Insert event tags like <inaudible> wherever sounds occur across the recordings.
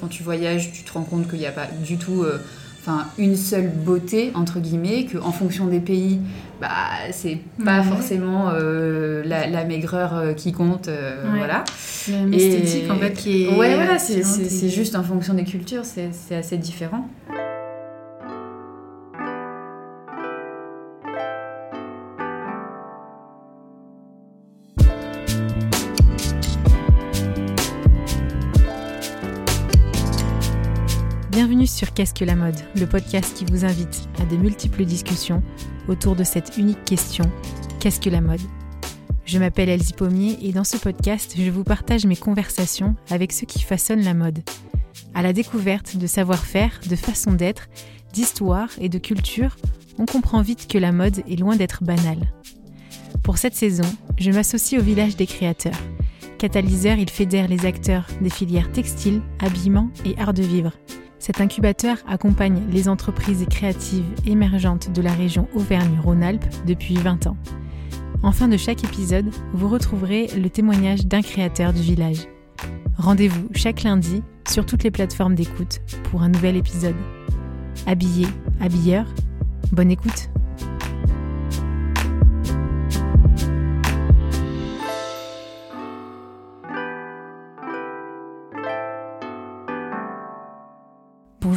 Quand tu voyages, tu te rends compte qu'il n'y a pas du tout euh, enfin, une seule beauté, entre guillemets, qu'en fonction des pays, bah, c'est pas forcément euh, la, maigreur euh, qui compte. Voilà. Une esthétique en fait qui est. Ouais, voilà, c'est juste en fonction des cultures, c'est assez différent. Bienvenue sur Qu'est-ce que la mode, le podcast qui vous invite à de multiples discussions autour de cette unique question Qu'est-ce que la mode? Je m'appelle Elsie Pommier et dans ce podcast, je vous partage mes conversations avec ceux qui façonnent la mode. À la découverte de savoir-faire, de façon d'être, d'histoire et de culture, on comprend vite que la mode est loin d'être banale. Pour cette saison, je m'associe au village des créateurs. Catalyseur, il fédère les acteurs des filières textiles, habillement et art de vivre. Cet incubateur accompagne les entreprises créatives émergentes de la région Auvergne-Rhône-Alpes depuis 20 ans. En fin de chaque épisode, vous retrouverez le témoignage d'un créateur du village. Rendez-vous chaque lundi sur toutes les plateformes d'écoute pour un nouvel épisode. Habillé, habilleur, bonne écoute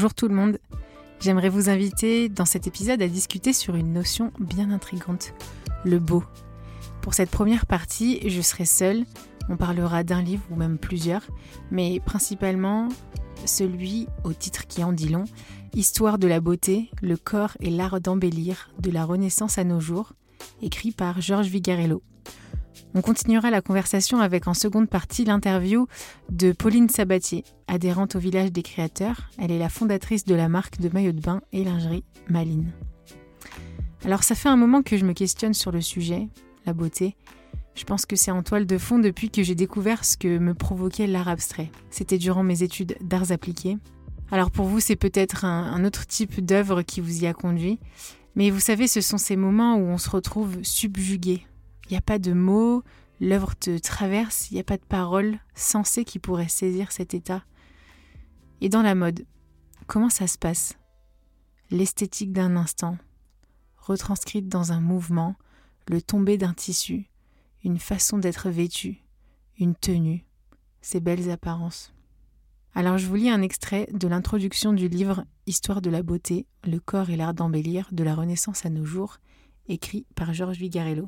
Bonjour tout le monde. J'aimerais vous inviter dans cet épisode à discuter sur une notion bien intrigante, le beau. Pour cette première partie, je serai seule. On parlera d'un livre ou même plusieurs, mais principalement celui au titre qui en dit long, Histoire de la beauté, le corps et l'art d'embellir de la Renaissance à nos jours, écrit par Georges Vigarello. On continuera la conversation avec en seconde partie l'interview de Pauline Sabatier, adhérente au village des créateurs. Elle est la fondatrice de la marque de maillots de bain et lingerie Maline. Alors ça fait un moment que je me questionne sur le sujet, la beauté. Je pense que c'est en toile de fond depuis que j'ai découvert ce que me provoquait l'art abstrait. C'était durant mes études d'arts appliqués. Alors pour vous, c'est peut-être un, autre type d'œuvre qui vous y a conduit. Mais vous savez, ce sont ces moments où on se retrouve subjugué il n'y a pas de mots, l'œuvre te traverse, il n'y a pas de paroles sensées qui pourraient saisir cet état. Et dans la mode, comment ça se passe? L'esthétique d'un instant, retranscrite dans un mouvement, le tomber d'un tissu, une façon d'être vêtu, une tenue, ces belles apparences. Alors je vous lis un extrait de l'introduction du livre Histoire de la beauté, le corps et l'art d'embellir de la Renaissance à nos jours, écrit par Georges Vigarello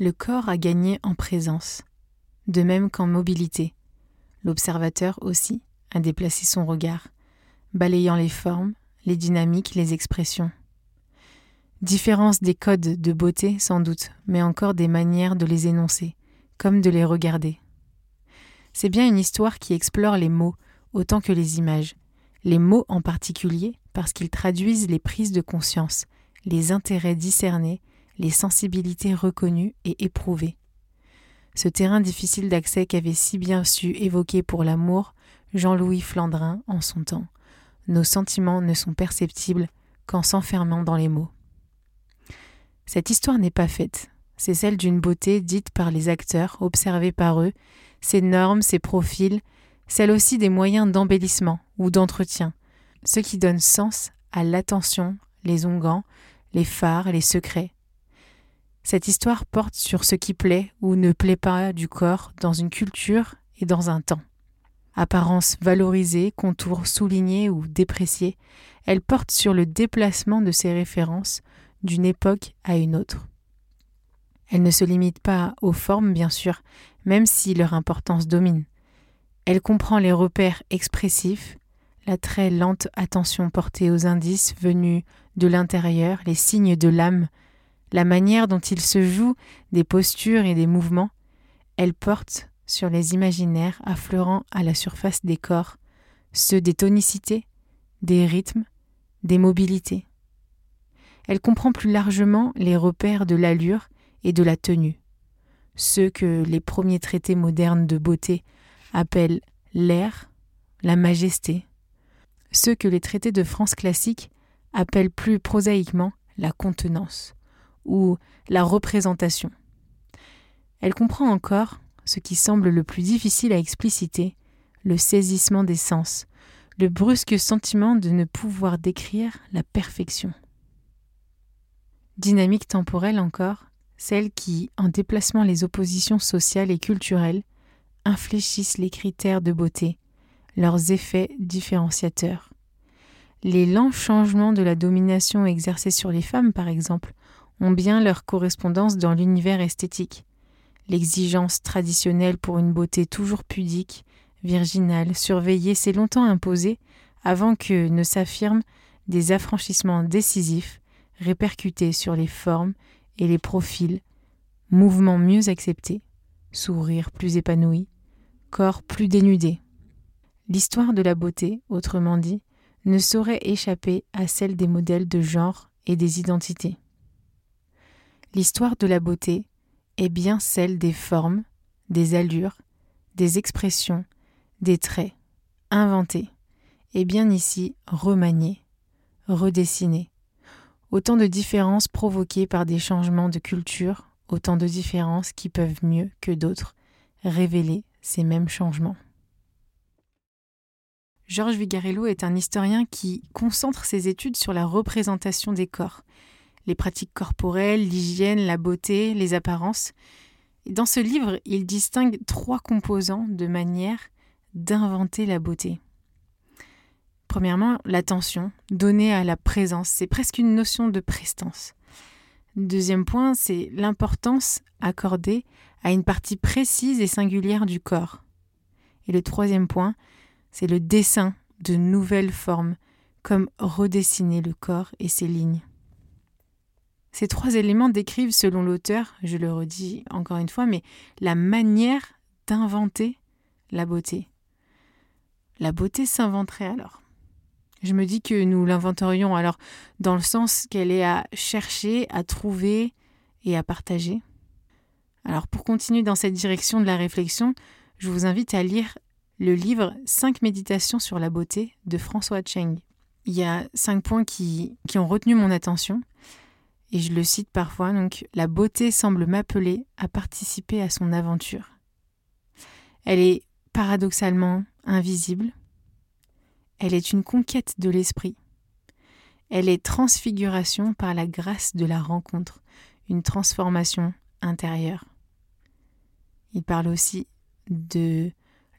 le corps a gagné en présence, de même qu'en mobilité. L'observateur aussi a déplacé son regard, balayant les formes, les dynamiques, les expressions. Différence des codes de beauté sans doute, mais encore des manières de les énoncer, comme de les regarder. C'est bien une histoire qui explore les mots autant que les images, les mots en particulier parce qu'ils traduisent les prises de conscience, les intérêts discernés les sensibilités reconnues et éprouvées. Ce terrain difficile d'accès qu'avait si bien su évoquer pour l'amour Jean-Louis Flandrin en son temps. Nos sentiments ne sont perceptibles qu'en s'enfermant dans les mots. Cette histoire n'est pas faite, c'est celle d'une beauté dite par les acteurs, observée par eux, ses normes, ses profils, celle aussi des moyens d'embellissement ou d'entretien, ce qui donne sens à l'attention, les onguents, les phares, les secrets, cette histoire porte sur ce qui plaît ou ne plaît pas du corps dans une culture et dans un temps. Apparence valorisée, contours soulignés ou dépréciés, elle porte sur le déplacement de ces références d'une époque à une autre. Elle ne se limite pas aux formes, bien sûr, même si leur importance domine. Elle comprend les repères expressifs, la très lente attention portée aux indices venus de l'intérieur, les signes de l'âme la manière dont il se joue des postures et des mouvements, elle porte sur les imaginaires affleurant à la surface des corps, ceux des tonicités, des rythmes, des mobilités. Elle comprend plus largement les repères de l'allure et de la tenue, ceux que les premiers traités modernes de beauté appellent l'air, la majesté, ceux que les traités de France classique appellent plus prosaïquement la contenance ou la représentation. Elle comprend encore, ce qui semble le plus difficile à expliciter, le saisissement des sens, le brusque sentiment de ne pouvoir décrire la perfection. Dynamique temporelle encore, celle qui, en déplacement les oppositions sociales et culturelles, infléchissent les critères de beauté, leurs effets différenciateurs. Les lents changements de la domination exercée sur les femmes, par exemple, ont bien leur correspondance dans l'univers esthétique. L'exigence traditionnelle pour une beauté toujours pudique, virginale, surveillée s'est longtemps imposée avant que ne s'affirment des affranchissements décisifs répercutés sur les formes et les profils, mouvements mieux acceptés, sourires plus épanouis, corps plus dénudés. L'histoire de la beauté, autrement dit, ne saurait échapper à celle des modèles de genre et des identités. L'histoire de la beauté est bien celle des formes, des allures, des expressions, des traits, inventés, et bien ici remaniés, redessinés. Autant de différences provoquées par des changements de culture, autant de différences qui peuvent mieux que d'autres révéler ces mêmes changements. Georges Vigarello est un historien qui concentre ses études sur la représentation des corps, les pratiques corporelles, l'hygiène, la beauté, les apparences. dans ce livre, il distingue trois composants de manière d'inventer la beauté. Premièrement, l'attention donnée à la présence, c'est presque une notion de prestance. Deuxième point, c'est l'importance accordée à une partie précise et singulière du corps. Et le troisième point, c'est le dessin de nouvelles formes, comme redessiner le corps et ses lignes. Ces trois éléments décrivent, selon l'auteur, je le redis encore une fois, mais la manière d'inventer la beauté. La beauté s'inventerait alors. Je me dis que nous l'inventerions alors dans le sens qu'elle est à chercher, à trouver et à partager. Alors pour continuer dans cette direction de la réflexion, je vous invite à lire le livre 5 méditations sur la beauté de François Cheng. Il y a cinq points qui, qui ont retenu mon attention et je le cite parfois. Donc, la beauté semble m'appeler à participer à son aventure. Elle est paradoxalement invisible. Elle est une conquête de l'esprit. Elle est transfiguration par la grâce de la rencontre, une transformation intérieure. Il parle aussi de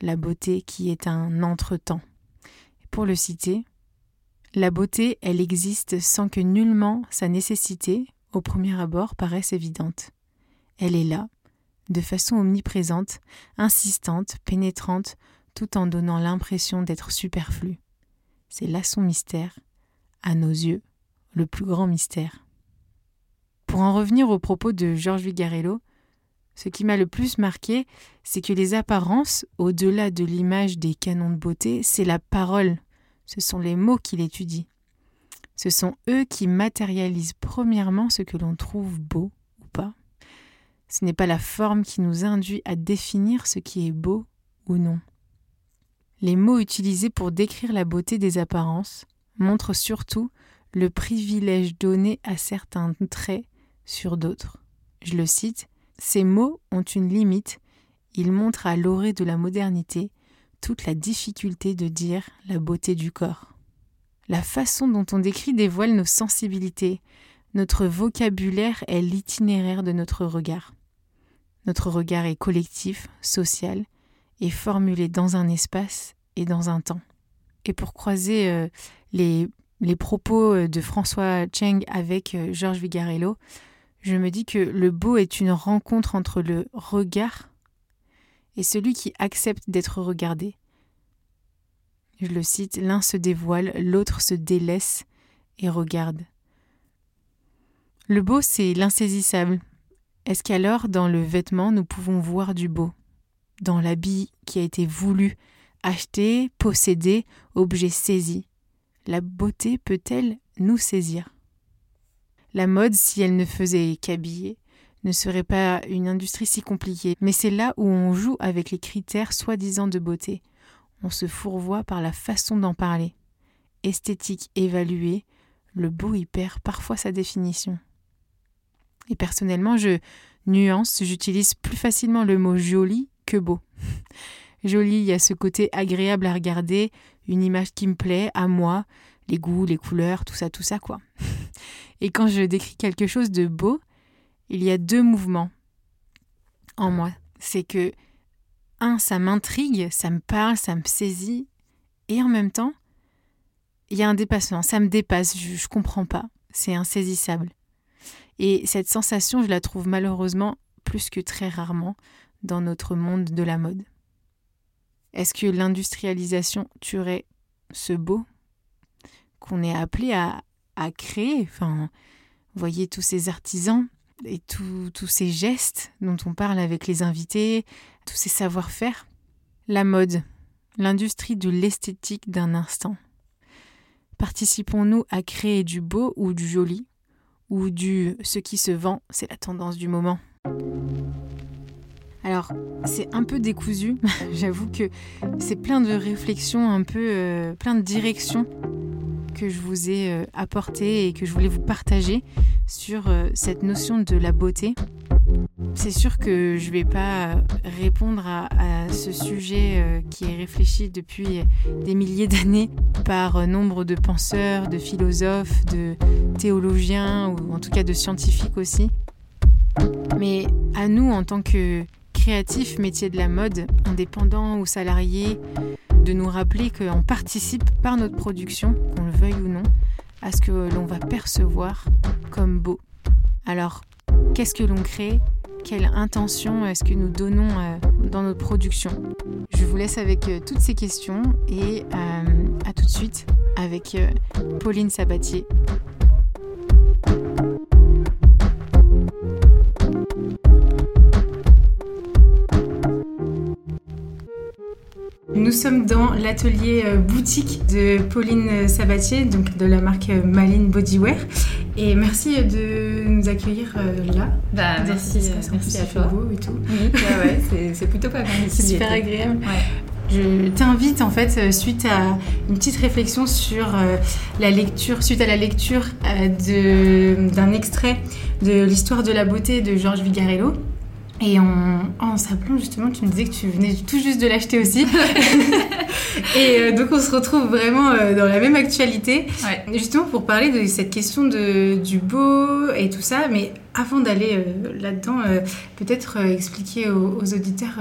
la beauté qui est un entretemps. Pour le citer, la beauté, elle existe sans que nullement sa nécessité, au premier abord, paraisse évidente. Elle est là, de façon omniprésente, insistante, pénétrante, tout en donnant l'impression d'être superflue. C'est là son mystère, à nos yeux, le plus grand mystère. Pour en revenir aux propos de Georges Vigarello, ce qui m'a le plus marqué, c'est que les apparences, au-delà de l'image des canons de beauté, c'est la parole, ce sont les mots qu'il étudie. Ce sont eux qui matérialisent premièrement ce que l'on trouve beau ou pas. Ce n'est pas la forme qui nous induit à définir ce qui est beau ou non. Les mots utilisés pour décrire la beauté des apparences montrent surtout le privilège donné à certains traits sur d'autres. Je le cite ces mots ont une limite, ils montrent à l'orée de la modernité toute la difficulté de dire la beauté du corps. La façon dont on décrit dévoile nos sensibilités, notre vocabulaire est l'itinéraire de notre regard. Notre regard est collectif, social, et formulé dans un espace et dans un temps. Et pour croiser euh, les, propos euh, de François Cheng avec euh, Georges Vigarello, je me dis que le beau est une rencontre entre le regard et celui qui accepte d'être regardé. Je le cite, l'un se dévoile, l'autre se délaisse et regarde. Le beau, c'est l'insaisissable. Est-ce qu'alors, dans le vêtement, nous pouvons voir du beau? Dans l'habit qui a été voulu, acheté, possédé, objet saisi La beauté peut-elle nous saisir? La mode, si elle ne faisait qu'habiller, ne serait pas une industrie si compliquée. Mais c'est là où on joue avec les critères soi-disant de beauté. On se fourvoie par la façon d'en parler. Esthétique évaluée, le beau y perd parfois sa définition. Et personnellement, je nuance, j'utilise plus facilement le mot joli que beau. <laughs> joli, il y a ce côté agréable à regarder, une image qui me plaît, à moi, les goûts, les couleurs, tout ça, tout ça, quoi. <laughs> Et quand je décris quelque chose de beau, il y a deux mouvements en moi. C'est que, un, ça m'intrigue, ça me parle, ça me saisit, et en même temps, il y a un dépassement, ça me dépasse, je, ne comprends pas, c'est insaisissable. Et cette sensation, je la trouve malheureusement plus que très rarement dans notre monde de la mode. Est-ce que l'industrialisation tuerait ce beau qu'on est appelé à, créer? Enfin, voyez tous ces artisans et tous ces gestes dont on parle avec les invités, tous ces savoir-faire. La mode, l'industrie de l'esthétique d'un instant. Participons-nous à créer du beau ou du joli, ou du ce qui se vend, c'est la tendance du moment alors, c'est un peu décousu, <laughs> j'avoue que c'est plein de réflexions, un peu euh, plein de directions que je vous ai euh, apportées et que je voulais vous partager sur euh, cette notion de la beauté. C'est sûr que je ne vais pas répondre à, ce sujet qui est réfléchi depuis des milliers d'années par nombre de penseurs, de philosophes, de théologiens ou en tout cas de scientifiques aussi. Mais à nous, en tant que créatifs, métiers de la mode, indépendants ou salariés, de nous rappeler qu'on participe par notre production, qu'on le veuille ou non, à ce que l'on va percevoir comme beau. Alors, qu'est-ce que l'on crée? Quelle intention est-ce que nous donnons euh, dans notre production? Je vous laisse avec euh, toutes ces questions et euh, à tout de suite avec Pauline Sabatier. Nous sommes dans l'atelier euh, boutique de Pauline Sabatier, donc de la marque Maline Bodywear. Et merci de nous accueillir euh, là. Bah, merci, merci à toi. Beau et tout. Oui, ouais, <laughs> c'est plutôt pas mal C'est super agréable. Je t'invite en fait euh, suite à une petite réflexion sur la lecture, suite à la lecture d'un extrait de l'histoire de la beauté de Georges Vigarello. Et en, s'appelant justement, tu me disais que tu venais tout juste de l'acheter aussi. <laughs> et euh, donc on se retrouve vraiment euh, dans la même actualité, justement pour parler de cette question de, du beau et tout ça. Mais avant d'aller euh, là-dedans, peut-être expliquer aux, auditeurs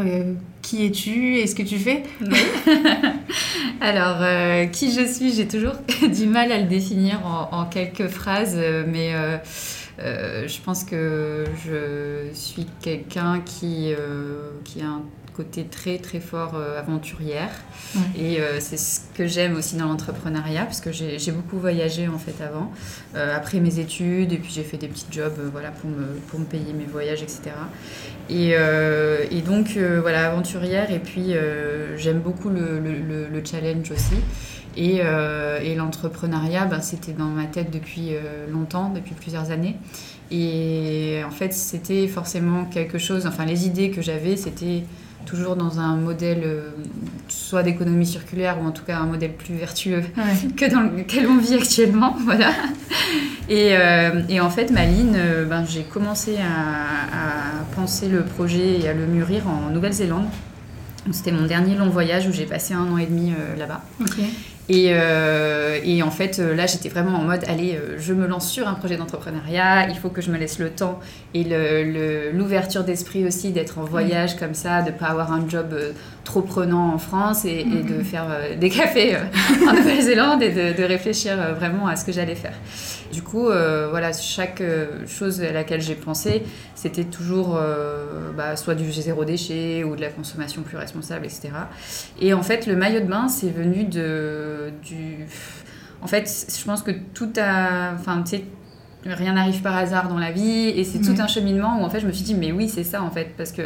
qui es-tu et ce que tu fais? <laughs> Alors, qui je suis, j'ai toujours <laughs> du mal à le définir en, en quelques phrases, mais je pense que je suis quelqu'un qui, euh, qui a un côté très très fort euh, aventurière. Et c'est ce que j'aime aussi dans l'entrepreneuriat parce que j'ai beaucoup voyagé en fait avant. Après mes études et puis j'ai fait des petits jobs voilà pour me, pour me payer mes voyages etc et, et donc voilà aventurière et puis j'aime beaucoup le, le, le, challenge aussi. Euh, et, l'entrepreneuriat, ben, c'était dans ma tête depuis euh, longtemps, depuis plusieurs années. Et en fait, c'était forcément quelque chose, enfin les idées que j'avais, c'était toujours dans un modèle euh, soit d'économie circulaire ou en tout cas un modèle plus vertueux <laughs> que dans lequel on vit actuellement. <laughs> Voilà. Et, et en fait, Maline, ben, j'ai commencé à, penser le projet et à le mûrir en Nouvelle-Zélande. C'était mon dernier long voyage où j'ai passé un an et demi là-bas. Et, euh, et, en fait, euh, là, j'étais vraiment en mode, allez, euh, je me lance sur un projet d'entrepreneuriat, il faut que je me laisse le temps et l'ouverture d'esprit aussi d'être en voyage comme ça, de ne pas avoir un job trop prenant en France et, de mhm. faire des cafés en <laughs> Nouvelle-Zélande et de, de, réfléchir vraiment à ce que j'allais faire. Du coup, voilà, chaque chose à laquelle j'ai pensé, c'était toujours bah, soit du zéro déchet ou de la consommation plus responsable, etc. Et en fait, le maillot de bain, c'est venu de du. En fait, je pense que tout a. Enfin, tu sais, rien n'arrive par hasard dans la vie et c'est tout un cheminement où en fait je me suis dit mais oui c'est ça en fait parce que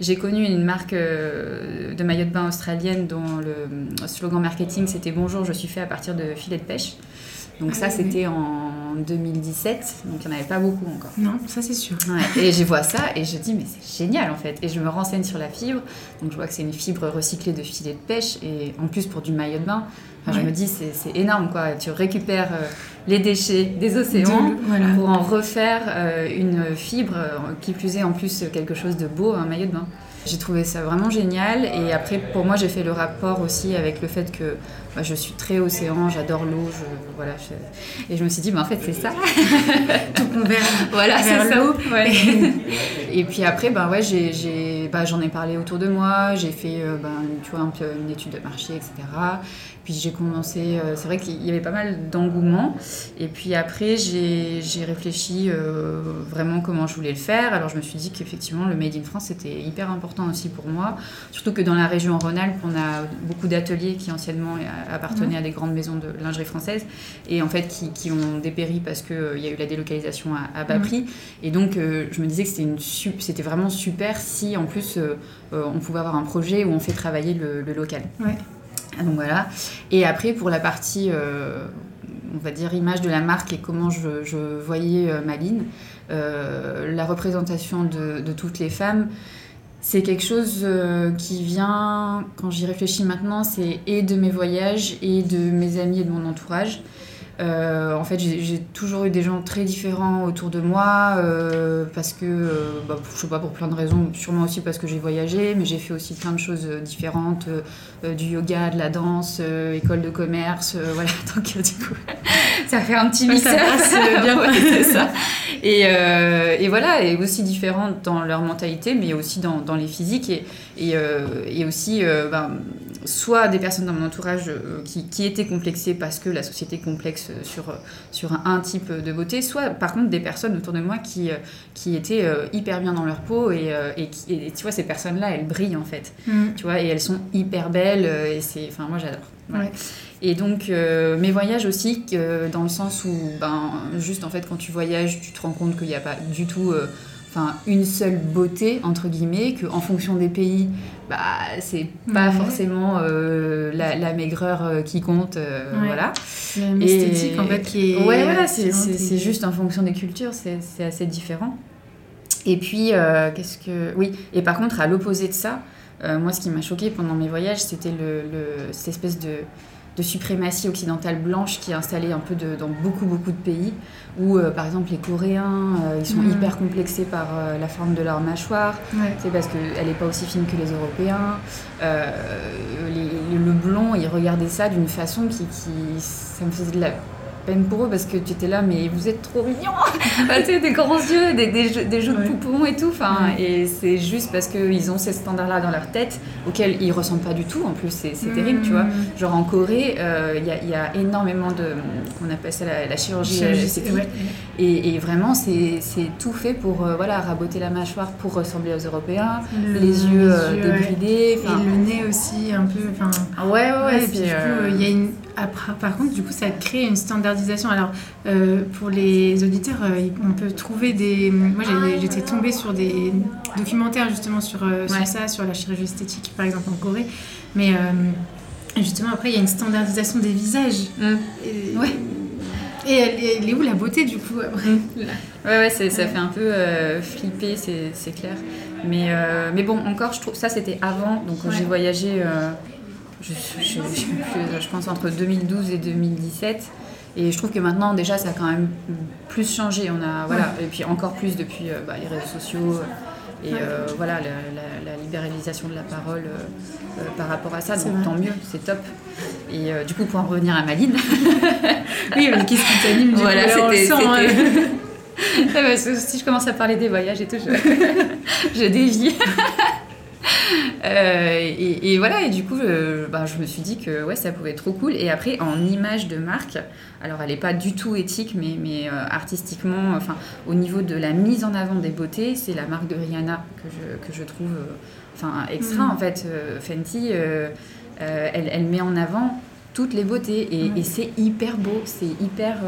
j'ai connu une marque euh, de maillot de bain australienne dont le slogan marketing c'était bonjour je suis fait à partir de filets de pêche donc ça, ah c'était en 2017, donc il n'y en avait pas beaucoup encore. Non, ça c'est sûr. Et je vois ça et je dis, mais c'est génial en fait. Et je me renseigne sur la fibre, donc je vois que c'est une fibre recyclée de filet de pêche, et en plus pour du maillot de bain, je me dis, c'est énorme quoi. Tu récupères euh, les déchets des océans pour en refaire euh, une fibre, euh, qui plus est en plus quelque chose de beau, un maillot de bain. J'ai trouvé ça vraiment génial. Et après, pour moi, j'ai fait le rapport aussi avec le fait que je suis très océan, j'adore l'eau. voilà, Et je me suis dit, bah, en fait, c'est ça. <laughs> Tout converge voilà, vers l'eau. <laughs> et puis après, bah, ouais, j'ai, bah, j'en ai parlé autour de moi. J'ai fait euh, tu vois, un peu une étude de marché, etc. Puis j'ai commencé, euh, c'est vrai qu'il y avait pas mal d'engouement. Et puis après, j'ai réfléchi euh, vraiment comment je voulais le faire. Alors je me suis dit qu'effectivement, le Made in France, c'était hyper important aussi pour moi. Surtout que dans la région Rhône-Alpes, on a beaucoup d'ateliers qui anciennement appartenaient à des grandes maisons de lingerie française et en fait qui, qui ont dépéri parce qu'il euh, y a eu la délocalisation à, bas prix. Et donc je me disais que c'était vraiment super si en plus on pouvait avoir un projet où on fait travailler le, le local. Ouais. Ah, donc voilà. Et après, pour la partie, euh, on va dire, image de la marque et comment je, voyais euh, Maline, euh, la représentation de, de, toutes les femmes, c'est quelque chose qui vient, quand j'y réfléchis maintenant, c'est et de mes voyages et de mes amis et de mon entourage. Euh, en fait, j'ai toujours eu des gens très différents autour de moi euh, parce que, euh, bah, je sais pas, pour plein de raisons, sûrement aussi parce que j'ai voyagé, mais j'ai fait aussi plein de choses différentes, du yoga, de la danse, école de commerce, voilà, <laughs> donc du coup, ça fait un petit mix. Ça passe bien, <laughs> c'est ça. Et, et, voilà, et aussi différentes dans leur mentalité, mais aussi dans, dans les physiques et, et, et aussi, ben, soit des personnes dans mon entourage qui, qui étaient complexées parce que la société complexe sur, sur un, type de beauté, soit par contre des personnes autour de moi qui, qui étaient euh, hyper bien dans leur peau et, euh, et, tu vois, ces personnes-là, elles brillent en fait. Mm. Tu vois, et elles sont hyper belles euh, et c'est, enfin, moi j'adore. Et donc, mes voyages aussi, dans le sens où, ben, juste en fait, quand tu voyages, tu te rends compte qu'il n'y a pas du tout une seule beauté entre guillemets que en fonction des pays bah c'est pas forcément euh, la, maigreur euh, qui compte euh, voilà. L'esthétique en fait qui est ouais voilà c'est juste en fonction des cultures c'est assez différent. Et puis qu'est-ce que oui et par contre à l'opposé de ça moi ce qui m'a choqué pendant mes voyages c'était le, cette espèce de de suprématie occidentale blanche qui est installée un peu dans beaucoup beaucoup de pays où euh, par exemple les Coréens euh, ils sont mm. hyper complexés par euh, la forme de leur mâchoire. C'est parce qu'elle n'est pas aussi fine que les Européens. Le blond ils regardaient ça d'une façon qui, qui ça me faisait de la peine pour eux parce que tu étais là, mais vous êtes trop mignons <laughs> Tu sais, des grands yeux, des, des, jeux, des jeux de poupons et tout. Enfin, Et c'est juste parce qu'ils ont ces standards-là dans leur tête auxquels ils ressemblent pas du tout. En plus, c'est terrible, tu vois. Mm. Genre en Corée, euh, il y, a, énormément de. qu'on appelle ça la, chirurgie, esthétique. Et, vraiment, c'est tout fait pour euh, voilà, raboter la mâchoire pour ressembler aux Européens, les yeux, euh, débridés. Et le nez aussi, un peu. Ouais, ouais, ouais. et puis, du coup, il y a une par contre, du coup, ça crée une standardisation. Alors, euh, pour les auditeurs, euh, on peut trouver des. Moi, j'étais tombée sur des documentaires justement sur, euh, sur, ça, sur la chirurgie esthétique, par exemple en Corée. Mais justement, après, il y a une standardisation des visages. Mm. Et, ouais. Et elle, est où la beauté du coup après mm. Ouais, ouais, ça fait un peu flipper, c'est clair. Mais, mais bon, encore, je trouve ça c'était avant. Donc, j'ai voyagé je, je, pense entre 2012 et 2017. Et je trouve que maintenant, déjà, ça a quand même plus changé. On a, voilà, Et puis encore plus depuis euh, bah, les réseaux sociaux et euh, voilà, la, libéralisation de la parole euh, par rapport à ça. Donc tant mieux, c'est top. Et du coup, pour en revenir à Maline. <laughs> oui, mais qu'est-ce qui t'anime Voilà, c'était. Hein. <laughs> si je commence à parler des voyages et tout, je, <laughs> je dévie. <laughs> Euh, et, voilà, et du coup, euh, bah, je me suis dit que ouais, ça pouvait être trop cool. Et après, en image de marque, alors elle n'est pas du tout éthique, mais, mais euh, artistiquement, enfin, au niveau de la mise en avant des beautés, c'est la marque de Rihanna que je, que je trouve enfin, extra. Mm. En fait, Fenty, elle, elle, met en avant toutes les beautés et, mm. et c'est hyper beau, c'est hyper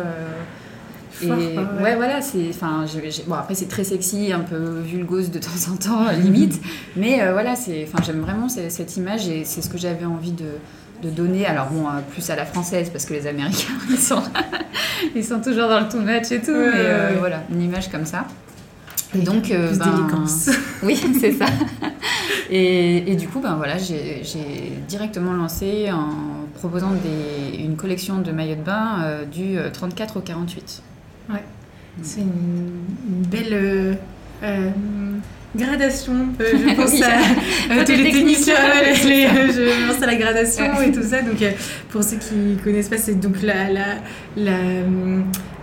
et ouais. voilà, c'est. Enfin, bon, après, c'est très sexy, un peu vulgose de temps en temps, limite. <laughs> mais euh, voilà, c'est. Enfin, j'aime vraiment cette, image et c'est ce que j'avais envie de, de, donner. Alors, bon, euh, plus à la française, parce que les Américains, <laughs> ils sont, ils sont toujours dans le too much et tout. mais euh, voilà, une image comme ça. Et donc, ben, <laughs> oui, c'est ça. Et, et, du coup, ben voilà, j'ai directement lancé en proposant des, une collection de maillots de bain du 34 au 48. Ouais. C'est une, belle. Euh, euh, gradation. Euh, je <laughs> pense à, tous les techniciens. <laughs> je pense à la gradation et tout ça. Donc, pour ceux qui connaissent pas, c'est donc la, la, la,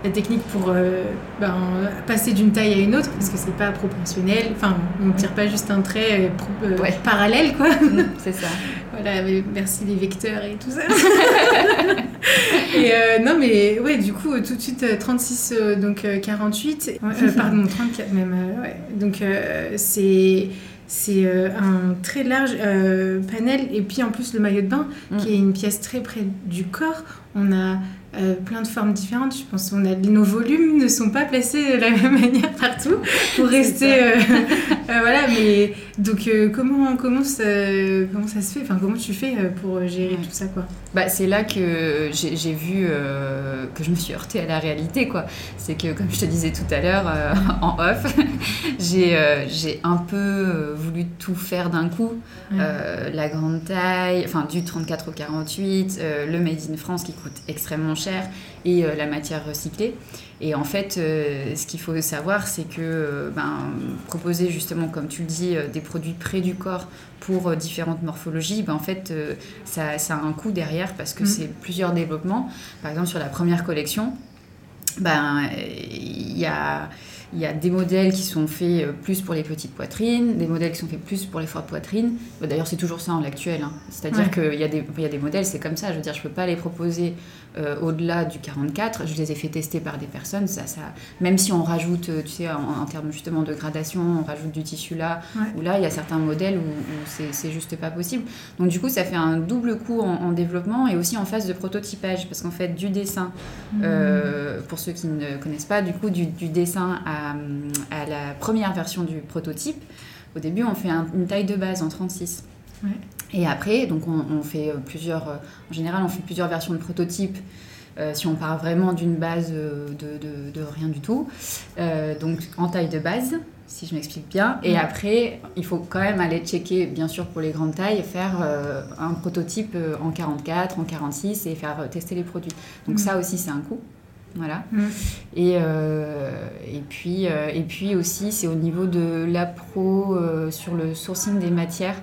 la technique pour ben, passer d'une taille à une autre, parce que c'est pas proportionnel. Enfin, on ne tire pas juste un trait parallèle, quoi. <laughs> Mm, c'est ça. voilà, merci les vecteurs et tout ça. <laughs> et non, mais ouais, du coup, tout de suite, 36, donc 48, <laughs> pardon, 34 même. ouais. Donc, c'est c'est un très large panel et puis en plus le maillot de bain mm. qui est une pièce très près du corps on a euh, plein de formes différentes. Je pense qu'on a nos volumes ne sont pas placés de la même <laughs> manière partout pour rester euh, <laughs> euh, voilà. Mais donc comment comment ça comment ça se fait? Enfin comment tu fais pour gérer tout ça quoi? Bah c'est là que j'ai vu que je me suis heurtée à la réalité quoi. C'est que comme je te disais tout à l'heure <laughs> en off, j'ai j'ai un peu voulu tout faire d'un coup. la grande taille, enfin du 34 au 48, le made in France qui coûte extrêmement cher et euh, la matière recyclée. Et en fait, euh, ce qu'il faut savoir, c'est que euh, ben, proposer justement, comme tu le dis, des produits près du corps pour différentes morphologies, ben, en fait, ça, ça, a un coût derrière parce que mmh. c'est plusieurs développements. Par exemple, sur la première collection, ben, il y a il y a des modèles qui sont faits euh, plus pour les petites poitrines, des modèles qui sont faits plus pour les fortes poitrines. D'ailleurs, c'est toujours ça en l'actuel. Hein. C'est-à-dire qu'il y, a des, y a des modèles, c'est comme ça. Je veux dire, je ne peux pas les proposer euh, au-delà du 44. Je les ai fait tester par des personnes. Ça, ça, même si on rajoute, euh, tu sais, en, termes justement de gradation, on rajoute du tissu là, ou là, il y a certains modèles où, c'est juste pas possible. Donc, du coup, ça fait un double coup en, développement et aussi en phase de prototypage. Parce qu'en fait, du dessin, mmh. pour ceux qui ne connaissent pas, du coup, du, du dessin à à, la première version du prototype, au début, on fait une taille de base en 36. Et après, donc on, fait euh, plusieurs, euh, en général, on fait plusieurs versions de prototype. Euh, si on part vraiment d'une base de, de, rien du tout. donc en taille de base, si je m'explique bien. Et après, il faut quand même aller checker, bien sûr, pour les grandes tailles, faire un prototype en 44, en 46 et faire tester les produits. Donc ça aussi, c'est un coût. Voilà. Mm. Et, euh, et, puis, euh, et puis aussi, c'est au niveau de l'appro euh, sur le sourcing des matières.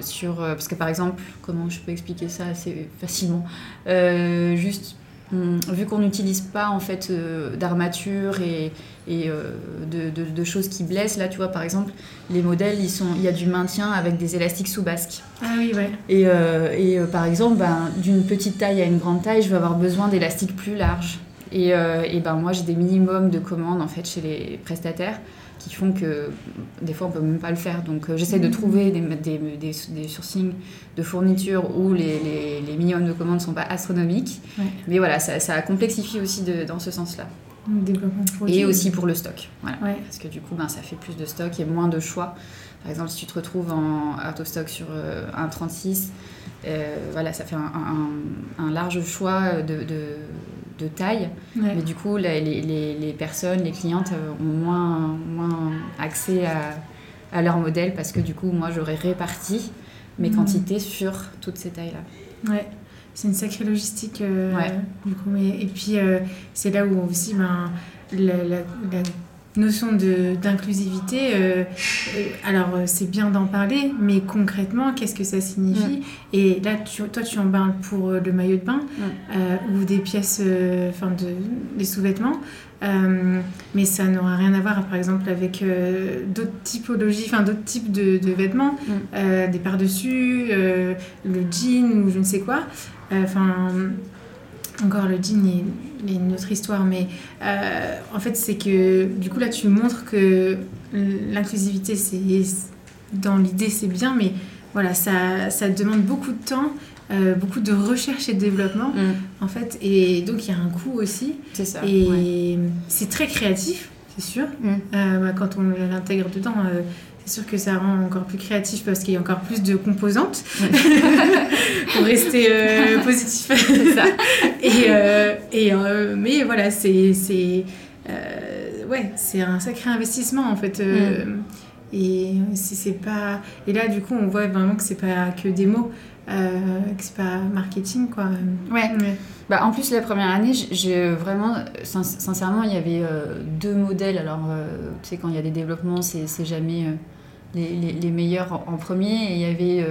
sur, parce que par exemple, comment je peux expliquer ça assez facilement Juste vu qu'on n'utilise pas en fait euh, d'armature et, et euh, de, choses qui blessent, là tu vois par exemple les modèles ils sont, il y a du maintien avec des élastiques sous basque. Ah oui ouais. Et, euh, et par exemple ben, d'une petite taille à une grande taille je vais avoir besoin d'élastiques plus larges. Et, et ben moi j'ai des minimums de commandes en fait chez les prestataires qui font que des fois on peut même pas le faire. Donc euh, j'essaie de mm. trouver des, des, des, sourcings de fournitures où les, les, les, minimums de commandes sont pas astronomiques. Mais voilà, ça, ça complexifie aussi de, dans ce sens-là. Et aussi pour le stock. Voilà. Parce que du coup, ben, ça fait plus de stock et moins de choix. Par exemple, si tu te retrouves en auto-stock sur euh, un 36, euh, voilà, ça fait un, un, un large choix de, de de taille. Mais du coup, les, les, les, personnes, les clientes euh, ont moins, moins accès à, à, leur modèle parce que du coup, moi, j'aurais réparti mes mmh. quantités sur toutes ces tailles-là. Ouais, c'est une sacrée logistique. Euh, du coup, mais, et puis, euh, c'est là où aussi, ben, la, la, la notion d'inclusivité, euh, euh, alors euh, c'est bien d'en parler, mais concrètement, qu'est-ce que ça signifie mm. Et là, tu, toi, tu en parles pour le maillot de bain mm. ou des pièces, enfin, de, des sous-vêtements. mais ça n'aura rien à voir, par exemple, avec d'autres typologies, enfin d'autres types de, de vêtements, mm. des par-dessus, le jean ou je ne sais quoi. Enfin, encore le jean est, une autre histoire, mais euh, en fait, c'est que du coup, là, tu montres que l'inclusivité, c'est dans l'idée, c'est bien, mais voilà, ça, ça demande beaucoup de temps. Euh, beaucoup de recherche et de développement mm. en fait et donc il y a un coût aussi c'est ça et c'est très créatif c'est sûr mm. euh, bah, quand on l'intègre dedans c'est sûr que ça rend encore plus créatif parce qu'il y a encore plus de composantes <laughs> pour rester euh, positif. ça. <laughs> et, euh, et euh, mais voilà, c'est c'est ouais, c'est un sacré investissement en fait. Mm. et si c'est pas et là du coup on voit vraiment que c'est pas que des mots que c'est pas marketing quoi ouais, Bah, en plus la première année j'ai vraiment sincèrement il y avait deux modèles alors tu sais quand il y a des développements c'est jamais les, les, meilleurs en, premier. Et il y avait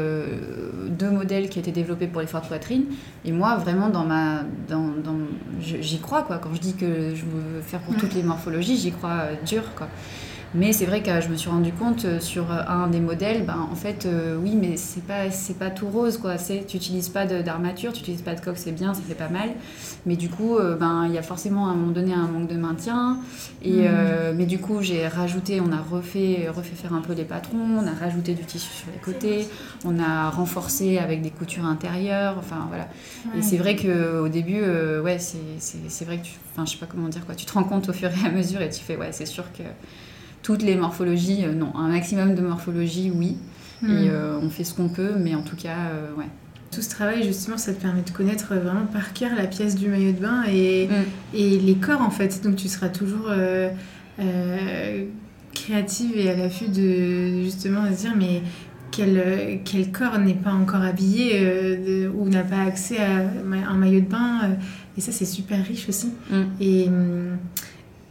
deux modèles qui étaient développés pour les fortes poitrines. Et moi vraiment dans ma dans, dans j'y crois quoi. Quand je dis que je veux faire pour toutes les morphologies j'y crois dur quoi mais c'est vrai que je me suis rendu compte euh, sur euh, un des modèles, ben, en fait, euh, oui, mais c'est pas, c'est pas tout rose, quoi. C'est, tu n'utilises pas d'armature, tu n'utilises pas de coque, c'est bien, ça fait pas mal. Mais du coup, ben, il y a forcément à un moment donné un manque de maintien. Et, mm. mais du coup, j'ai rajouté, on a refait, refait faire un peu les patrons, on a rajouté du tissu sur les côtés, on a renforcé avec des coutures intérieures, enfin voilà. Et c'est vrai qu'au début, ouais, c'est, c'est, vrai que tu, enfin, je sais pas comment dire, quoi. Tu te rends compte au fur et à mesure et tu fais, ouais, c'est sûr que toutes les morphologies, euh, non. Un maximum de morphologie, oui. Et hmm. euh, on fait ce qu'on peut, mais en tout cas, euh, ouais. Tout ce travail, justement, ça te permet de connaître vraiment par cœur la pièce du maillot de bain et, hmm. et les corps, en fait. Donc tu seras toujours créative et à l'affût de, justement, se dire, mais quel, quel corps n'est pas encore habillé ou n'a pas accès à un maillot de bain Et ça, c'est super riche aussi. Hmm. Et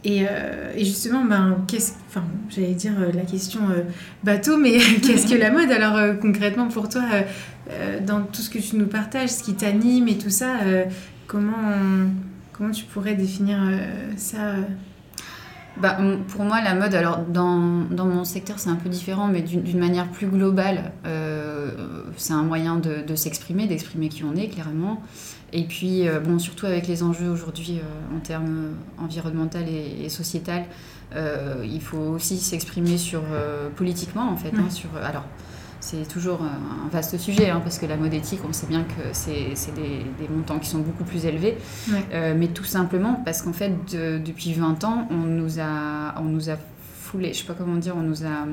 euh, et, justement, ben, enfin, j'allais dire euh, la question euh, bateau, mais <laughs> qu'est-ce que la mode Alors concrètement pour toi, dans tout ce que tu nous partages, ce qui t'anime et tout ça, comment, comment tu pourrais définir ça bah, pour moi, la mode, alors dans, dans mon secteur, c'est un peu différent, mais d'une manière plus globale, c'est un moyen de s'exprimer, d'exprimer qui on est, clairement. Et puis, euh, bon, surtout avec les enjeux aujourd'hui euh, en termes environnementaux et, et sociétal, euh, il faut aussi s'exprimer sur politiquement en fait. Hein, sur, alors, c'est toujours un vaste sujet hein, parce que la mode éthique, on sait bien que c'est des, des, montants qui sont beaucoup plus élevés, mais tout simplement parce qu'en fait, depuis 20 ans, on nous a, on nous a foulé, je sais pas comment dire, on nous a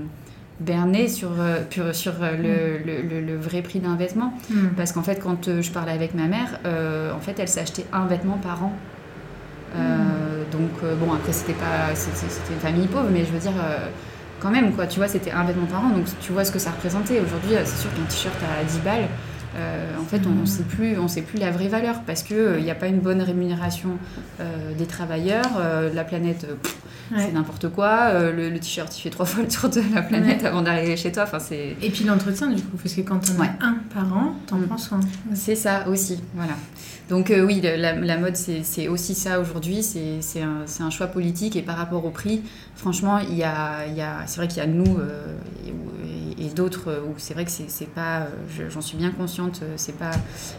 berné sur, euh, sur euh, mm. le, le, vrai prix d'un vêtement. Mm. Parce qu'en fait, quand euh, je parlais avec ma mère, en fait, elle s'achetait un vêtement par an. Mm. Donc, bon, après, c'était pas c'était une famille pauvre, mais je veux dire, quand même, quoi, tu vois, c'était un vêtement par an, donc tu vois ce que ça représentait. Aujourd'hui, c'est sûr qu'un t-shirt à 10 balles, en fait, on ne sait, plus, on sait plus la vraie valeur parce qu'il n'y a pas une bonne rémunération des travailleurs. la planète, c'est n'importe quoi. Euh, le, t-shirt, il fait trois <laughs> fois le tour de la planète avant d'arriver chez toi. Enfin, c'est... Et puis l'entretien, du coup, parce que quand on a un par an, t'en mm. prends soin. C'est ça aussi, voilà. Donc euh, oui, la, mode, c'est, aussi ça aujourd'hui. C'est, un, un, choix politique et par rapport au prix, franchement, il y a, y a, c'est vrai qu'il y a nous euh, d'autres où c'est vrai que c'est, pas, j'en suis bien consciente, c'est pas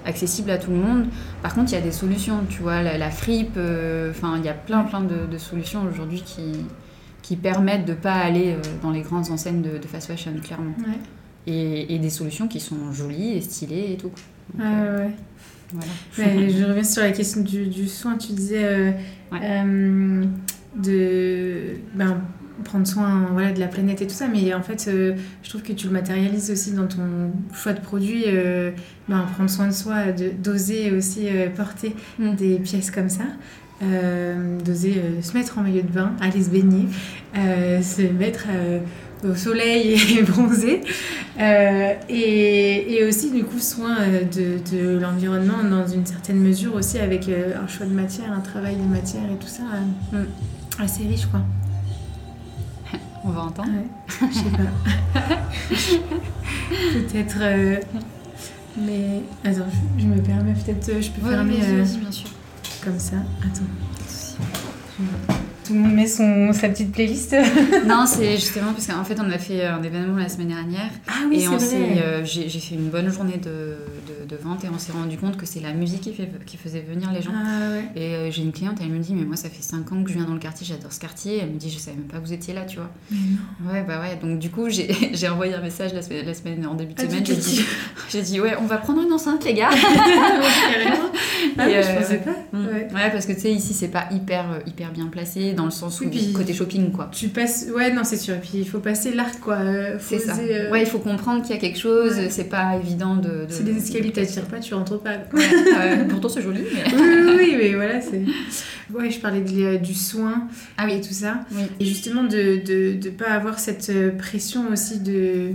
accessible à tout le monde. Par contre, il y a des solutions, tu vois, la, fripe, enfin, il y a plein, plein de, de solutions aujourd'hui qui qui, permettent de pas aller euh, dans les grandes enseignes de, fast fashion, clairement. Et, des solutions qui sont jolies et stylées et tout. Euh, voilà. <laughs> je reviens sur la question du, du soin. Tu disais euh, de ben, prendre soin voilà, de la planète et tout ça, mais en fait, je trouve que tu le matérialises aussi dans ton choix de produit. Ben, prendre soin de soi, d'oser aussi porter mm. des pièces comme ça. Euh, d'oser euh, se mettre en maillot de bain, aller se baigner, euh, se mettre au soleil <laughs> et bronzer. Et, et, aussi, du coup, soin de, de l'environnement dans une certaine mesure aussi avec un choix de matière, un travail de matière et tout ça. Mm. assez riche, quoi. On va entendre Je sais pas. <laughs> peut-être. mais attends, je, me permets peut-être. Je peux fermer. bien sûr comme ça. Attends. Tout le monde met son, sa petite playlist. <laughs> non, c'est <laughs> justement parce qu'en fait, on a fait un événement la semaine dernière. Ah oui, et on euh, j'ai, fait une bonne journée de, de, vente et on s'est rendu compte que c'est la musique qui, fait, qui faisait venir les gens. Ah, ouais. Et euh, j'ai une cliente, elle me dit Mais moi, ça fait 5 ans que je viens dans le quartier, j'adore ce quartier. Elle me dit Je savais même pas que vous étiez là, tu vois. Non. Ouais, bah ouais. Donc, du coup, j'ai, <laughs> j'ai envoyé un message la semaine, la semaine en début de ah, semaine. J'ai dit, Ouais, on va prendre une enceinte, les gars. ah, et, je euh, pensais pas. Mm. Ouais. ouais. parce que tu sais, ici, c'est pas hyper, hyper bien placé dans le sens où Oui, côté shopping, quoi. Tu passes. Ouais, non, c'est sûr. Et puis il faut passer l'arc, quoi. Euh, C'est ça. euh, Ouais, il faut comprendre qu'il y a quelque chose. Ouais. C'est pas évident de. de- Si les escaliers t'attirent pas, tu rentres pas. <laughs> Ouais, pourtant, c'est joli, mais. oui, oui, oui, mais voilà, c'est. Ouais, je parlais de- du soin Ah et oui. tout ça. Oui. Et justement, de ne de, pas avoir cette euh, pression aussi de,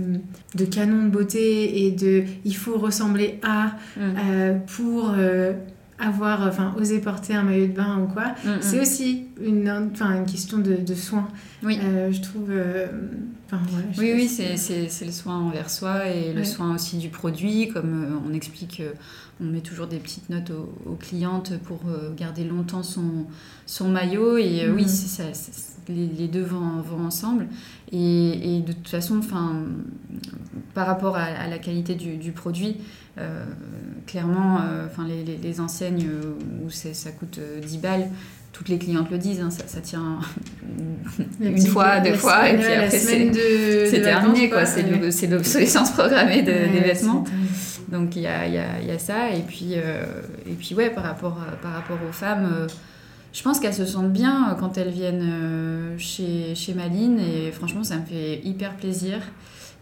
de canon de beauté et de il faut ressembler à Mm. euh, pour euh, avoir, enfin, oser porter un maillot de bain ou quoi. Mm, mm. C'est aussi une, enfin, une question de, de soin. Oui. Euh, je trouve. euh, ouais, je Oui, oui, c'est, si- c'est, c'est le soin envers soi et le soin aussi du produit. Comme euh, on explique, euh, on met toujours des petites notes aux, aux clientes pour euh, garder longtemps son, son maillot. Et euh, oui, c'est ça, les, les deux vont, vont ensemble. Et, et de toute façon, enfin, par rapport à, à la qualité du, du produit, euh, clairement, euh, enfin, les, les, les enseignes où c'est- ça coûte euh, 10 balles, toutes les clientes le disent, hein, ça, ça tient <laughs> une fois, deux fois, et puis après, c'est- terminé, quoi. C'est, l'obsolescence programmée de- Ouais, des vêtements. Donc il y a, il y, a, il y a ça. Et puis, euh, et puis ouais, par rapport, à- par rapport aux femmes, euh, je pense qu'elles se sentent bien euh, quand elles viennent euh, chez, chez Maline. Et franchement, ça me fait hyper plaisir.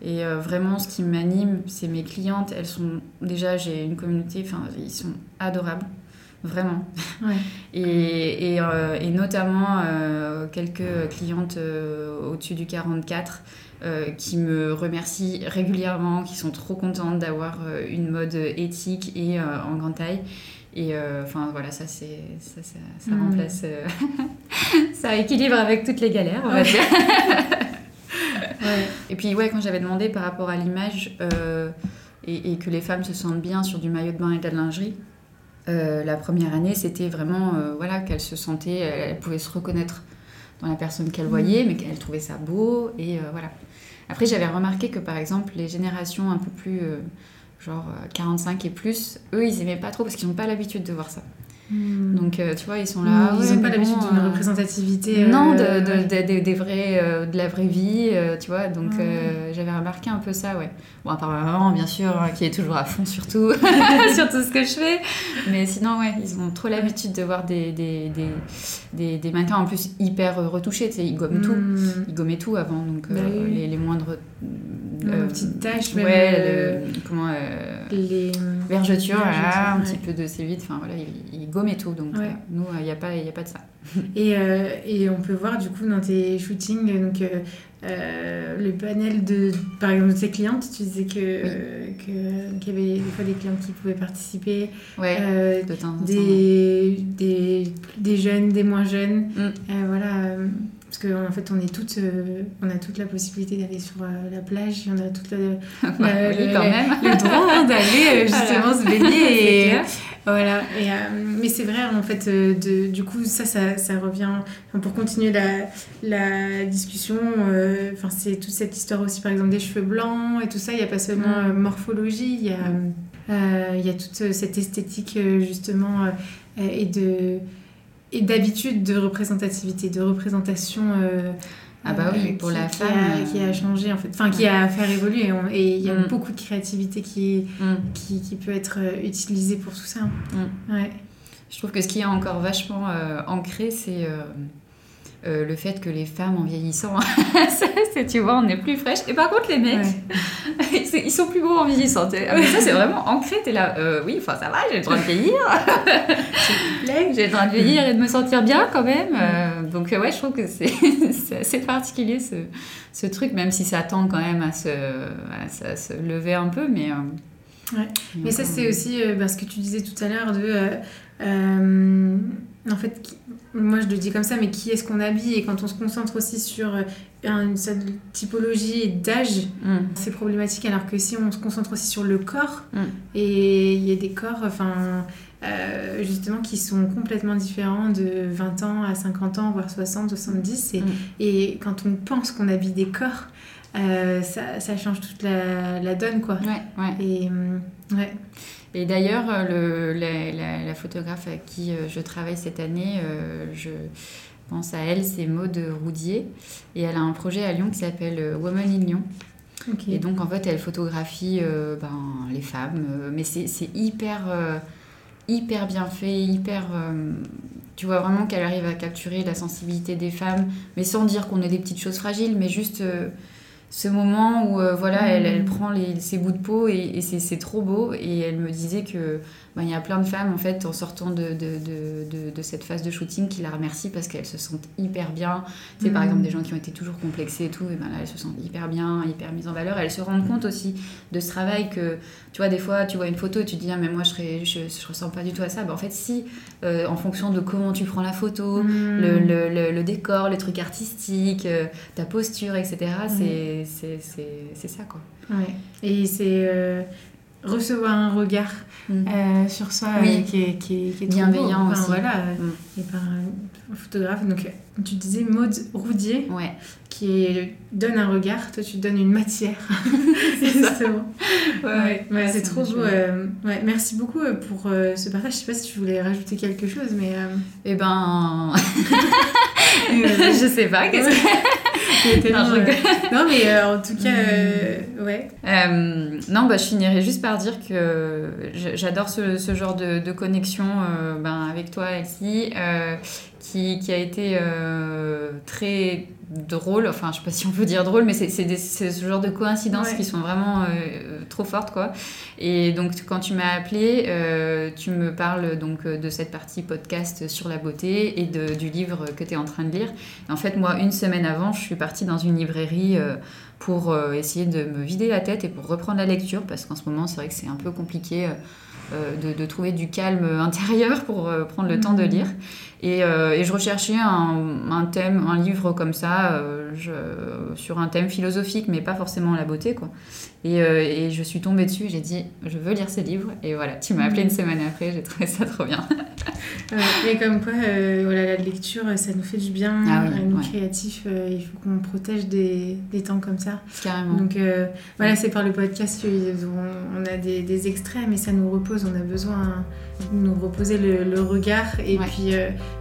Et euh, vraiment, ce qui m'anime, c'est mes clientes. Elles sont déjà, j'ai une communauté, enfin, ils sont adorables. Vraiment. Ouais. <laughs> Et, et, euh, et notamment euh, quelques clientes euh, au-dessus du 44 euh, qui me remercient régulièrement, qui sont trop contentes d'avoir une mode éthique et en grande taille. Et enfin voilà, ça, c'est, ça, ça, ça Mhm. remplace. <laughs> ça équilibre avec toutes les galères, on va dire. <laughs> Ouais. Et puis, ouais, quand j'avais demandé par rapport à l'image et, et que les femmes se sentent bien sur du maillot de bain et de la lingerie, euh, la première année, c'était vraiment euh, voilà, qu'elles se sentaient, elles, elles pouvaient se reconnaître dans la personne qu'elles voyaient, mais qu'elles trouvaient ça beau. Et euh, voilà. Après, j'avais remarqué que par exemple, les générations un peu plus. euh, genre euh, 45 et plus, eux, ils aimaient pas trop parce qu'ils n'ont pas l'habitude de voir ça. Donc, euh, tu vois, ils sont là. ils ouais, n'ont pas l'habitude d'une euh, représentativité. euh, non, de, ouais. de, de- de- des vrais, euh, de la vraie vie, euh, tu vois. Donc, euh, j'avais remarqué un peu ça, ouais. Bon, à part ma maman, bien sûr, hein, qui est toujours à fond sur tout, <laughs> sur tout ce que je fais. Mais sinon, ouais, ils ont trop l'habitude de voir des, des, des, des, des mannequins en plus hyper euh, retouchés, tu sais, ils gomment tout. Hmm. Ils gommaient tout avant, donc Bah euh, les moindres. Moindres petites taches, même, Ouais, euh, le- comment. euh, Les... Vergetures, voilà, Vergetures, un ouais. petit peu de sévite, enfin voilà, ils, ils gommaient tout, donc Ouais. euh, nous, il n'y a, pas- y a pas de ça. <laughs> Et, euh, et on peut voir du coup dans tes shootings donc, euh, euh, le panel de, par exemple, de tes clientes. Tu disais que, euh, que- qu'il y avait des fois des clientes qui pouvaient participer, Ouais, euh, de temps en temps. des, des, jeunes, des moins jeunes. Mm. Euh, voilà. Parce qu'en fait, on, est toutes, euh, on a toute la possibilité d'aller sur euh, la plage, on a toute la, la- <laughs> oui, quand le- même. le droit hein, d'aller euh, <laughs> justement Voilà. se baigner. <laughs> Et, voilà. Et, mais c'est vrai, en fait, de, du coup, ça, ça, ça revient. enfin, pour continuer la, la discussion, enfin, c'est toute cette histoire aussi, par exemple, des cheveux blancs et tout ça. Il n'y a pas seulement Mm. morphologie, il y a, euh, il y a toute cette esthétique, justement, et de et d'habitude de représentativité, de représentation. euh, Ah bah oui, euh, pour qui- la qui femme, a, euh, qui a changé en fait, enfin qui a à faire évoluer. Et on- Et il y a Mm. beaucoup de créativité qui, Mm. qui, qui peut être euh, utilisée pour tout ça. Mm. Ouais. Je trouve que ce qui est encore vachement euh, ancré, c'est euh, le fait que les femmes, en vieillissant, <laughs> c'est- tu vois, on est plus fraîche. Et par contre, les mecs, Ouais. <laughs> ils sont plus gros en vieillissant. Ah, mais ça, c'est vraiment ancré. T'es là, euh, oui, enfin, ça va, j'ai le droit de vieillir. <laughs> j'ai le droit de vieillir et de me sentir bien quand même. Euh, donc, ouais, je trouve que c'est, assez particulier ce, ce truc, même si ça tend quand même à se, à se, à se lever un peu. Mais, Ouais. Mais ça, c'est aussi bah, ce que tu disais tout à l'heure de. En fait, qui- moi je le dis comme ça, mais qui est-ce qu'on habille Et quand on se concentre aussi sur euh, une certaine typologie d'âge, mm. c'est problématique. Alors que si on se concentre aussi sur le corps, Mm. et il y a des corps, enfin. euh, justement qui sont complètement différents de 20 ans à 50 ans voire 60 70 et, Mm. et quand on pense qu'on habille des corps euh, ça, ça change toute la, la donne quoi Ouais, ouais. et ouais Et d'ailleurs, euh, la, la- la photographe à qui euh, je travaille cette année, euh, je pense à elle, c'est Maude Roudier. Et elle a un projet à Lyon qui s'appelle Woman in Lyon. Et donc, en fait, elle photographie euh, ben, les femmes. euh, mais c'est hyper, euh, hyper bien fait, hyper... tu vois vraiment qu'elle arrive à capturer la sensibilité des femmes, mais sans dire qu'on est des petites choses fragiles, mais juste ce moment où voilà, elle, elle, prend les, ses bouts de peau et, et c'est trop beau. Et elle me disait que ben, il y a plein de femmes en fait en sortant de, de, de, de cette phase de shooting qui la remercient parce qu'elles se sentent hyper bien. Tu sais, par mm. exemple, des gens qui ont été toujours complexés et tout, et ben là elles se sentent hyper bien, hyper mises en valeur. elles se rendent compte aussi de ce travail que, tu vois, des fois tu vois une photo et tu te dis, ah, mais moi je, serais, je, je, ressens pas du tout à ça. Ben, en fait, si, euh, en fonction de comment tu prends la photo, mm. le, le, le, décor, les trucs artistiques, euh, ta posture, etc., mm. c'est ça quoi. Ouais. Et c'est. Euh, recevoir un regard mm. euh, sur soi euh, qui, est, qui, est, bienveillant aussi. Voilà, mm. et par un photographe. Donc, tu disais Maude Roudier, ouais. qui donne un regard, toi tu donnes une matière. <laughs> c'est ça. Ouais, ouais, c'est trop beau. Euh, ouais, merci beaucoup pour ce partage. Je sais pas si tu voulais rajouter quelque chose, mais. Eh ben. <laughs> je sais pas, qu'est-ce que. <laughs> <laughs> non, mais euh, en tout cas, euh, ouais. Euh, non, bah, je finirai juste par dire que j'adore ce, ce, genre de, de connexion ben, avec toi, Elsie, qui, qui, a été très drôle, enfin je sais pas si on peut dire drôle, mais c'est ce genre de coïncidences qui sont vraiment euh, trop fortes quoi. Et donc quand tu m'as appelé, euh, tu me parles donc de cette partie podcast sur la beauté et de, du livre que tu es en train de lire. en fait moi une semaine avant, je suis partie dans une librairie euh, pour essayer de me vider la tête et pour reprendre la lecture parce qu'en ce moment c'est vrai que c'est un peu compliqué. De, de, trouver du calme <laughs> intérieur pour prendre le temps de mmh. lire. Euh, et, je recherchais un, thème, un livre comme ça, euh, sur un thème philosophique, mais pas forcément la beauté, quoi. Et, euh, et je suis tombée dessus, j'ai dit, je veux lire ce livre. Et voilà, tu m'as appelé une semaine après, j'ai trouvé ça trop bien. <laughs> mais comme quoi, voilà, la lecture, ça nous fait du bien, ah à nous créatifs, il faut qu'on protège des, des, temps comme ça. Carrément. Donc voilà, c'est par le podcast qu'on on a des, des, extraits, mais ça nous repose, on a besoin de nous reposer le, regard. Et puis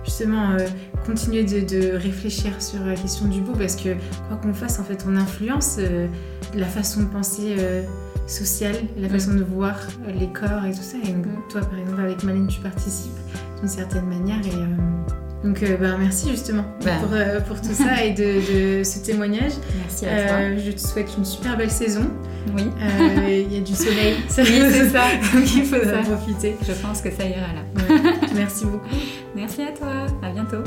justement euh, continuer de, réfléchir sur la question du beau parce que quoi qu'on fasse, en fait, on influence euh, la façon de penser euh, sociale, la façon de voir les corps et tout ça. Et mm. toi, par exemple, avec Malène, tu participes d'une certaine manière et donc, bah, merci justement bah. pour, pour, tout ça et de, ce témoignage. <laughs> Merci à toi. je te souhaite une super belle saison. Oui. Il y a du soleil. <laughs> oui, c'est <laughs> ça. Donc, il faudra profiter. Je pense que ça ira là. Merci beaucoup. Merci à toi, à bientôt.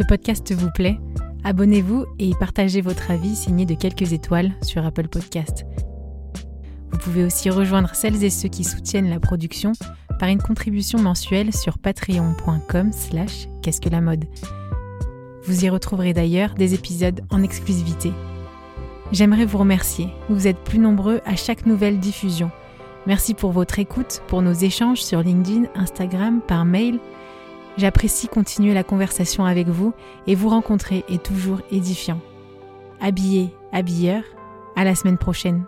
Ce podcast vous plaît Abonnez-vous et partagez votre avis signé de quelques étoiles sur Apple Podcast. Vous pouvez aussi rejoindre celles et ceux qui soutiennent la production par une contribution mensuelle sur patreon.com slash qu'est-ce que la mode. Vous y retrouverez d'ailleurs des épisodes en exclusivité. J'aimerais vous remercier, vous êtes plus nombreux à chaque nouvelle diffusion. Merci pour votre écoute, pour nos échanges sur LinkedIn, Instagram, par mail. J'apprécie continuer la conversation avec vous et vous rencontrer est toujours édifiant. Habillé, habilleur, à la semaine prochaine.